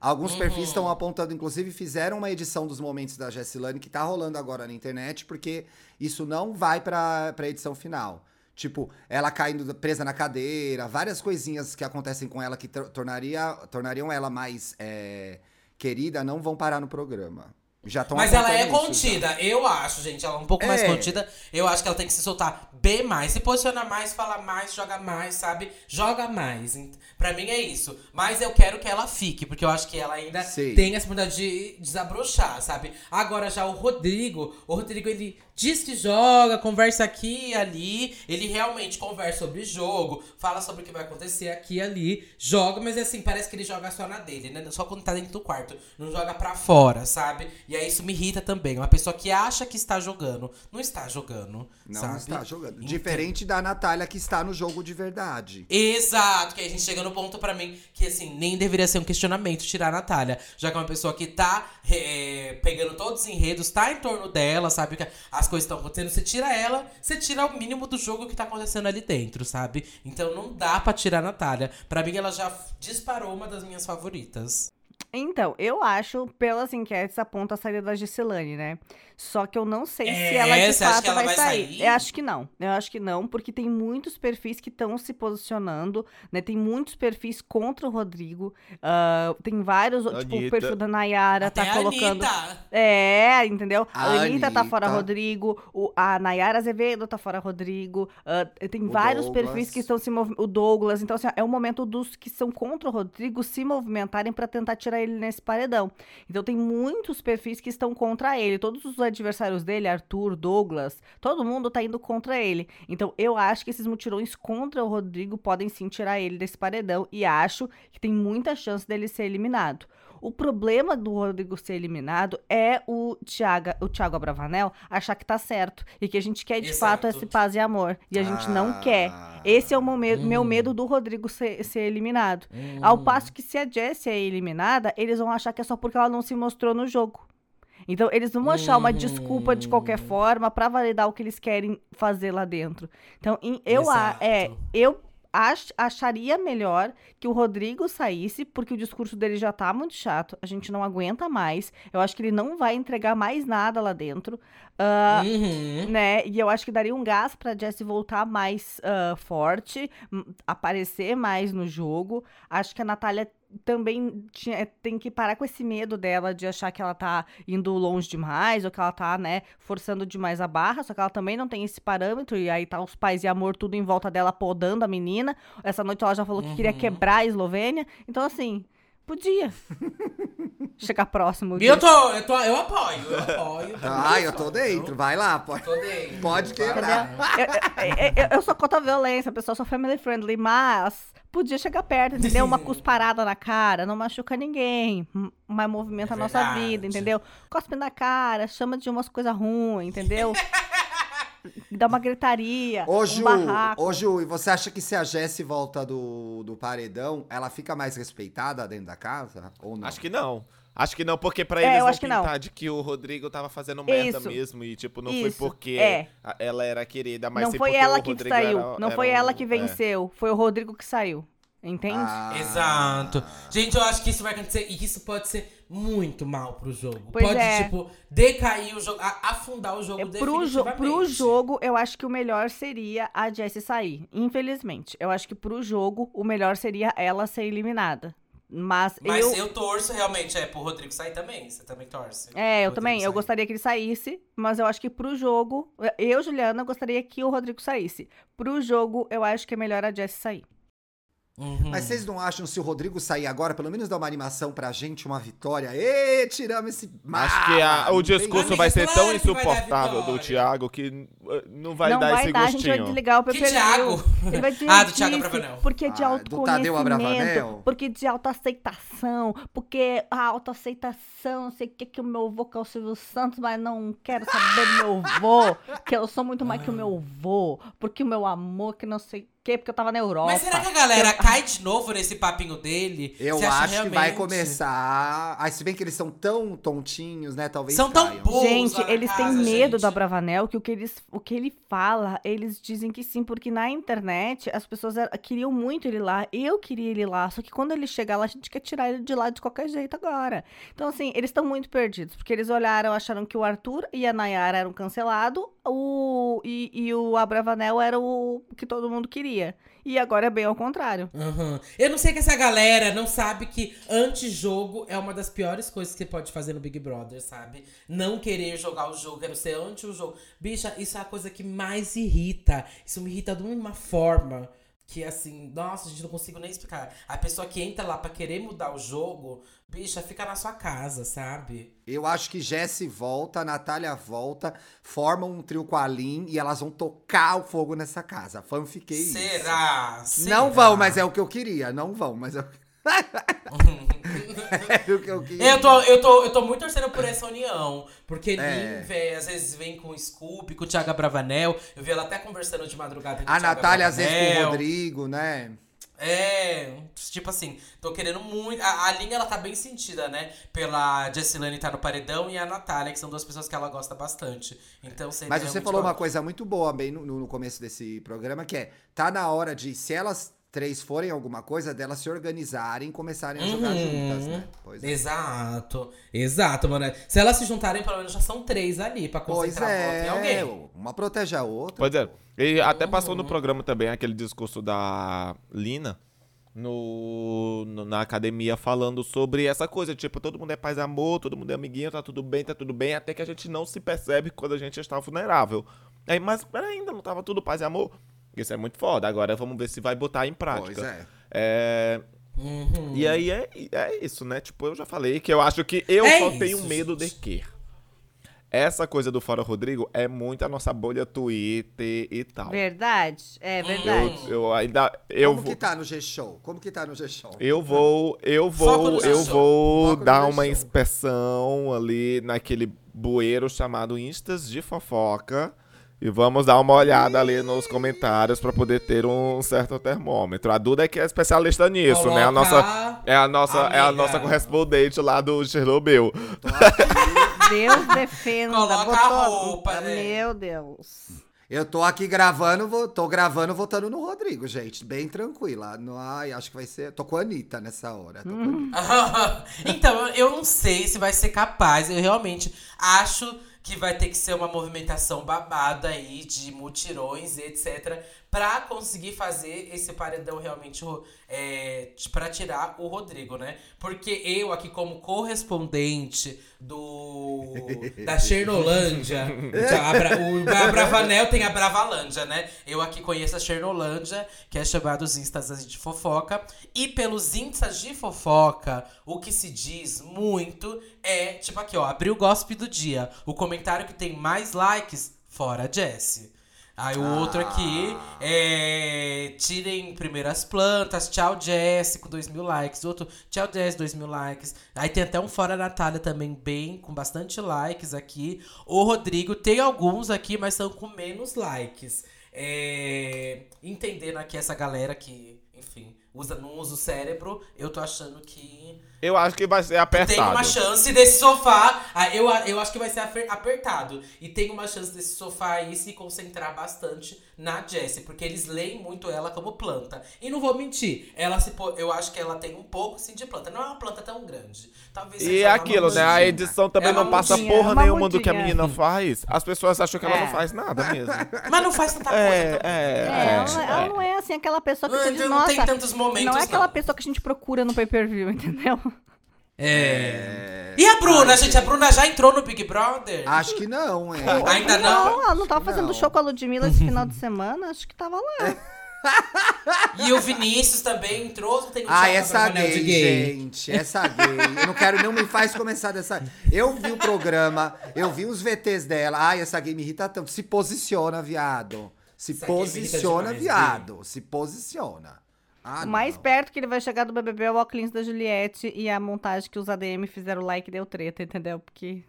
alguns perfis estão apontando, inclusive fizeram uma edição dos momentos da Jessilane que tá rolando agora na internet, porque isso não vai pra, pra edição final. Tipo, ela caindo presa na cadeira, várias coisinhas que acontecem com ela que tor- tornaria, tornariam ela mais é, querida não vão parar no programa. Já estão Mas ela é isso, já. contida, eu acho, gente. Ela é um pouco mais É. contida. Eu acho que ela tem que se soltar bem mais, se posicionar mais, falar mais, joga mais, sabe? Joga mais. Pra mim é isso. Mas eu quero que ela fique, porque eu acho que ela ainda Sim. tem essa oportunidade de desabrochar, sabe? Agora já o Rodrigo, o Rodrigo ele diz que joga, conversa aqui e ali. Ele realmente conversa sobre jogo, fala sobre o que vai acontecer aqui e ali, joga, mas assim, parece que ele joga só na dele, né? Só quando tá dentro do quarto. Não joga pra fora, sabe? E aí isso me irrita também. Uma pessoa que acha que está jogando, não está jogando. Não sabe? está jogando. Então- Diferente da Natália que está no jogo de verdade. Exato, que aí a gente chega no ponto pra mim que assim, nem deveria ser um questionamento tirar a Natália. Já que é uma pessoa que tá é, pegando todos os enredos, tá em torno dela, sabe? Que as coisas estão acontecendo, você tira ela, você tira o mínimo do jogo que tá acontecendo ali dentro, sabe? Então não dá pra tirar a Natália. Pra mim, ela já disparou uma das minhas favoritas. Então, eu acho, pelas enquetes, aponta a saída da Giselane, né? Só que eu não sei É, se ela de você acha fato que ela vai, vai sair. sair? Eu acho que não. Eu acho que não, porque tem muitos perfis que estão se posicionando, né? Tem muitos perfis contra o Rodrigo. ah, tem vários, tipo, o Anitta. perfil da Nayara Até tá a colocando. Anitta. É, entendeu? A A Anitta tá Anitta. fora Rodrigo, o, a Nayara Azevedo tá fora Rodrigo, ah, tem O vários Douglas. perfis que estão se movimentando. O Douglas, então assim, é o momento dos que são contra o Rodrigo se movimentarem pra tentar tirar ele nesse paredão. Então tem muitos perfis que estão contra ele, todos os adversários dele, Arthur, Douglas, todo mundo tá indo contra ele. Então eu acho que esses mutirões contra o Rodrigo podem sim tirar ele desse paredão e acho que tem muita chance dele ser eliminado. O problema do Rodrigo ser eliminado é o Thiago, o Thiago Abravanel achar que tá certo e que a gente quer de fato Exato. esse paz e amor e a gente não Ah. quer. Esse é o meu medo, meu Hum. medo do Rodrigo ser, ser eliminado. Hum. Ao passo que se a Jessie é eliminada, eles vão achar que é só porque ela não se mostrou no jogo. Então, eles vão achar uma Uhum. desculpa de qualquer forma pra validar o que eles querem fazer lá dentro. Então, eu, a- é, eu ach- acharia melhor que o Rodrigo saísse, porque o discurso dele já tá muito chato. A gente não aguenta mais. Eu acho que ele não vai entregar mais nada lá dentro. Ah, Uhum. né? E eu acho que daria um gás pra Jessie voltar mais ah, forte, aparecer mais no jogo. Acho que a Natália também tinha- tem que parar com esse medo dela de achar que ela tá indo longe demais, ou que ela tá, né, forçando demais a barra, só que ela também não tem esse parâmetro, e aí tá os pais e amor tudo em volta dela podando a menina. Essa noite ela já falou que queria Uhum. quebrar a Eslovênia. Então, assim, podia chegar próximo E eu tô, eu tô, eu apoio, eu apoio. Ai, eu tô dentro. Vai lá, pode. Tô dentro. Pode quebrar. eu, eu- eu- eu sou contra a violência, a pessoa sou family friendly, mas podia chegar perto, entendeu? Uma cusparada na cara, não machuca ninguém, mas movimenta É a nossa vida, entendeu? Cospe na cara, chama de umas coisas ruins, entendeu? Dá uma gritaria, Ô, um Ju, barraco. ô, Ju, e você acha que se a Jessie volta do, do paredão, ela fica mais respeitada dentro da casa? Ou não? Acho que não. Acho que não, porque pra É, eles eu vão acho que não. pintar de que o Rodrigo tava fazendo merda Isso. mesmo. E, tipo, não Isso, foi porque é. ela era querida, mas não foi ela que Rodrigo saiu, era- não era foi ela um- que é. venceu, foi o Rodrigo que saiu. Entende? Ah. Exato. Gente, eu acho que isso vai acontecer e isso pode ser muito mal pro jogo. Pois pode, é. tipo, decair o jogo, afundar o jogo É, pro, jo pro definitivamente. jogo, eu acho que o melhor seria a Jessie sair. Infelizmente. Eu acho que pro jogo, o melhor seria ela ser eliminada. Mas, Mas eu. eu... torço realmente, é, pro Rodrigo sair também. Você também torce. É, eu também. Eu sair. gostaria que ele saísse, mas eu acho que pro jogo. Eu, Juliana, gostaria que o Rodrigo saísse. Pro jogo, eu acho que é melhor a Jessie sair. Uhum. Mas vocês não acham se o Rodrigo sair agora, pelo menos dar uma animação pra gente, uma vitória? Ê, tiramos esse. Acho que a- o discurso vai ser claro tão insuportável do. Thiago que uh, não vai não dar vai esse dar, a gente vai gostinho. desligar o Que PPL. Thiago? Ele vai dizer Ah, do Thiago Abravanel. Porque de Ah, do Tadeu Abravanel? autoconhecimento, porque de autoaceitação, porque a autoaceitação, não sei o que, que o meu avô que é o Silvio Santos, mas não quero saber do meu avô, que eu sou muito mais que o meu avô, porque o meu amor, que não sei o que, porque eu tava na Europa. Mas será que a galera cai de novo nesse papinho dele? Eu acho que vai realmente? começar. Ah, se bem que eles são tão tontinhos, né? Talvez São tão caiam. burros. Gente, eles têm casa, medo gente. do Abravanel, que o que, eles, o que ele fala, eles dizem que sim, porque na internet as pessoas queriam muito ele lá, eu queria ele lá, só que quando ele chegar lá, a gente quer tirar ele de lá de qualquer jeito agora. Então, assim, eles estão muito perdidos, porque eles olharam, acharam que o Arthur e a Nayara eram cancelados, o, e, e o Abravanel era o que todo mundo queria. E agora é bem ao contrário. Uhum. Eu não sei que essa galera não sabe que antijogo é uma das piores coisas que você pode fazer no Big Brother, sabe? Não querer jogar o jogo, quero ser anti o jogo. Bicha, isso é a coisa que mais irrita. Isso me irrita de uma forma que, assim, nossa, a gente não consigo nem explicar. A pessoa que entra lá pra querer mudar o jogo, bicha, fica na sua casa, sabe? Eu acho que Jesse volta, Natália volta, formam um trio com a Lin e elas vão tocar o fogo nessa casa. Fanfiquei isso. Será? Não Será? vão, mas é o que eu queria. Não vão, mas é o que... Eu tô, eu, tô, eu tô muito torcendo por essa união. Porque É. Lin, às vezes vem com o Scoop, com o Thiago Bravanel. Eu vi ela até conversando de madrugada com A Natália, às vezes, com o. Rodrigo, né? É, tipo assim, tô querendo muito. A, a Lin, ela tá bem sentida, né? Pela Jessilane tá no paredão e a Natália, que são duas pessoas que ela gosta bastante. Então, Mas você realmente falou bom. uma coisa muito boa bem no, no começo desse programa, que é, tá na hora de, se elas três forem alguma coisa, delas se organizarem e começarem a jogar Uhum. juntas, né? Pois é. Exato, exato, mano. Se elas se juntarem, pelo menos já são três ali pra Pois concentrar em é, alguém. uma protege a outra. Pois é. E até passou Uhum. no programa também aquele discurso da Lina no, no- na academia falando sobre essa coisa, tipo, todo mundo é paz e amor, todo mundo é amiguinho, tá tudo bem, tá tudo bem, até que a gente não se percebe quando a gente está vulnerável. Aí, mas peraí, ainda não tava tudo paz e amor? Isso é muito foda. Agora vamos ver se vai botar em prática. Pois é. É, Uhum. E aí é, é isso, né? Tipo, eu já falei que eu acho que eu É só isso, tenho medo de que essa coisa do Fora Rodrigo é muito a nossa bolha Twitter e tal. Verdade, é verdade. Eu, eu ainda eu Como vou que tá no G-Show? Como que tá no G-Show? eu vou eu vou eu vou Foco dar uma inspeção ali naquele bueiro chamado Instas de fofoca. E vamos dar uma olhada ali nos comentários pra poder ter um certo termômetro. A Duda é que é especialista nisso, né? A nossa é a nossa é a Amiga. nossa correspondente lá do Chernobyl. Deus defenda. Coloca botou- a roupa, né? Meu Deus. eu tô aqui gravando, vou- tô gravando votando no Rodrigo, gente. Bem tranquila. Não, ai, acho que vai ser. Tô com a Anitta nessa hora. Tô com a Anitta. então, eu não sei se vai ser capaz. Eu realmente acho que vai ter que ser uma movimentação babada aí de mutirões etc. Pra conseguir fazer esse paredão realmente é, para tirar o Rodrigo, né? Porque eu aqui como correspondente do da Chernolândia, a Bra- o a Bravanel tem a Bravalândia, né? Eu aqui conheço a Chernolândia, que é chamado os Instas de fofoca, e pelos Instas de fofoca, o que se diz muito é, tipo aqui, ó, abriu o gossip do dia, o comentário que tem mais likes, fora Jesse. Aí o outro aqui é. Tirem primeiras plantas. Tchau, Jess, com 2 mil likes. Outro, tchau, Jess, 2 mil likes. Aí tem até um Fora Natália também, bem, com bastante likes aqui. O Rodrigo tem alguns aqui, mas são com menos likes. É, entendendo aqui essa galera que, enfim, usa, não usa o cérebro, eu tô achando que Eu acho que vai ser tem apertado. uma chance desse sofá. ah, Eu, eu acho que vai ser apertado. E tem uma chance desse sofá aí se concentrar bastante na Jessie. Porque eles leem muito ela como planta. E não vou mentir, ela se eu acho que ela tem um pouco sim de planta. Não é uma planta tão grande. Talvez E é aquilo, né? A edição também É não passa porra é uma nenhuma do que a menina faz. As pessoas acham que ela É. não faz nada mesmo. Mas não faz tanta coisa É, é, É, é, ela, não- ela não é assim aquela pessoa que Não, você diz, não nossa, tem tantos momentos, não é aquela não. pessoa que a gente procura no pay-per-view, entendeu? É. E a Bruna, gente? A Bruna já entrou no Big Brother? Acho que não, é. Ainda não? ela não tava fazendo Não. show com a Ludmilla esse final de semana, acho que tava lá. E o Vinícius também entrou? Tem o Ah, essa gay, gay. gente. Essa gay. Eu não quero, não me faz começar dessa. Eu vi o programa, eu vi os VTs dela. Ai, essa gay me irrita tanto. Se posiciona, viado. Se Essa posiciona, viado. Se posiciona. Ah, o mais não. perto que ele vai chegar do BBB é o óculos da Juliette e a montagem que os ADM fizeram like deu treta, entendeu? Porque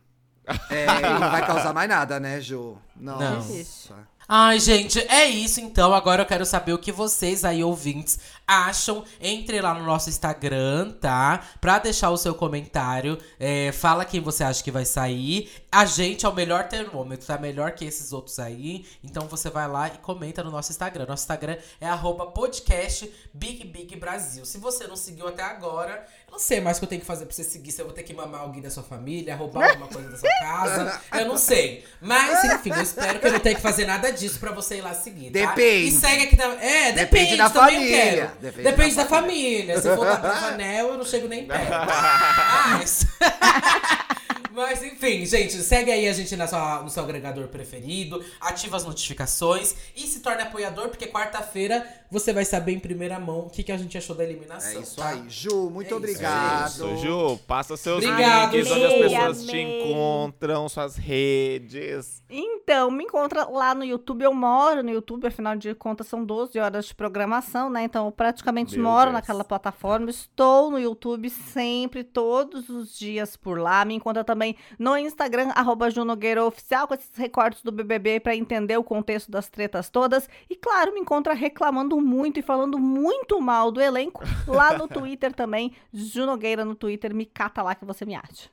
É, e não vai causar mais nada, né, Ju? Não. Nossa. Ai, gente, é isso então. Agora eu quero saber o que vocês aí, ouvintes, acham. Entre lá no nosso Instagram, tá? Pra deixar o seu comentário. É, fala quem você acha que vai sair. A gente é o melhor termômetro, tá? Melhor que esses outros aí. Então você vai lá e comenta no nosso Instagram. Nosso Instagram é arroba podcast Big Big Brasil. Se você não seguiu até agora, eu não sei mais o que eu tenho que fazer pra você seguir. Se eu vou ter que mamar alguém da sua família, roubar alguma coisa da sua casa. Eu não sei. Mas, enfim, eu espero que eu não tenha que fazer nada disso pra você ir lá seguir, tá? Depende. E segue aqui também. É, depende, Depende da família. Depende Depende, da da, família. Se for da Bravanel, eu não chego nem perto. Mas... Mas enfim, gente, segue aí a gente na sua, no seu agregador preferido, ativa as notificações e se torne apoiador, porque quarta-feira você vai saber em primeira mão o que, que a gente achou da eliminação. É isso tá? aí. Ju, muito É isso, obrigado. Isso, Ju, passa seus Obrigado, links, onde as pessoas te Amei. encontram, suas redes. Então, me encontra lá no YouTube. Eu moro no YouTube, afinal de contas, são 12 horas de programação, né? Então, eu praticamente Meu moro Deus. naquela plataforma. Estou no YouTube sempre, todos os dias por lá. Me encontra também no Instagram, arroba Oficial, com esses recortes do BBB para entender o contexto das tretas todas. E, claro, me encontra reclamando muito e falando muito mal do elenco lá no Twitter também. Ju Nogueira no Twitter, me cata lá que você me acha.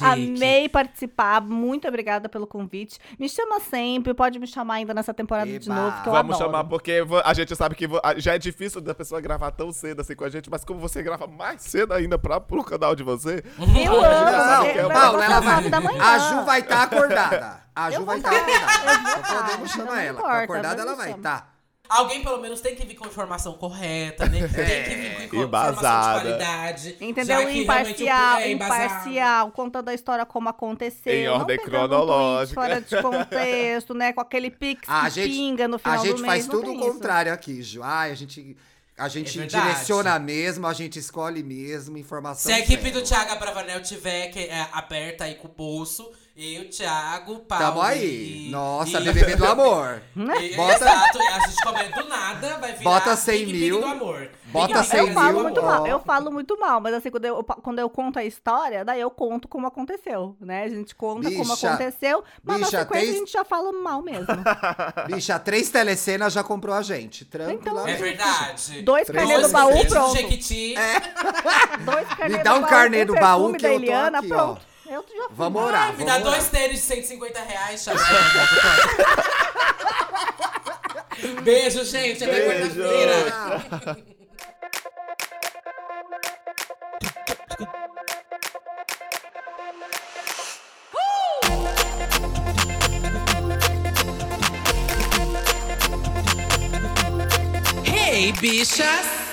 Amei participar, muito obrigada pelo convite. Me chama sempre, pode me chamar ainda nessa temporada de Eba. novo, que eu Vamos adoro. chamar porque a gente sabe que já é difícil da pessoa gravar tão cedo assim com a gente, mas como você grava mais cedo ainda pra, pro canal de você. Eu amo, é ela vai. da manhã. A Ju vai estar acordada. A Ju Eu vai estar tá. acordada. Então tá, podemos não chamar ela. importa, acordada ela vai, chama. tá? Alguém pelo menos tem que vir com informação correta, né? Tem que vir com info- informação de qualidade. Entendeu? Imparcial, é, imparcial, contando a história como aconteceu. Em ordem um cronológica. fora de contexto, né? Com aquele pix A que gente- pinga no final A gente do mês. faz não tudo tem o isso. contrário aqui, Ju. Ai, a gente, a gente É direciona mesmo, a gente escolhe mesmo, informação Se a equipe zero. do Thiago Abravanel tiver que, é, aberta aí com o bolso, eu, Thiago, Paulo. Tamo aí. e- Nossa, e- BBB do amor. E- Bota- Exato, a gente começa do nada, vai virar Bota 100 Big Big mil, do amor. bota Big Big 100 Eu do falo mil, muito ó. mal, eu falo muito mal, mas assim, quando eu, quando eu conto a história, daí eu conto como aconteceu, né? A gente conta como Bicha, aconteceu, mas na bicha, sequência tem- a gente já fala mal mesmo. Bicha, três telecenas já comprou a gente. Tranquilo. É verdade. Dois Três carnê do baú, pronto. Jequiti. Dois carnê Me dá do um baú carnê com do baú que eu tô Eliana, aqui, ó. Eu já fui. Vamos orar. Me dá vamos dois orar. tênis de 150 reais, chama. Beijo, gente. Até Beijo. quarta-feira. Hey, bichas!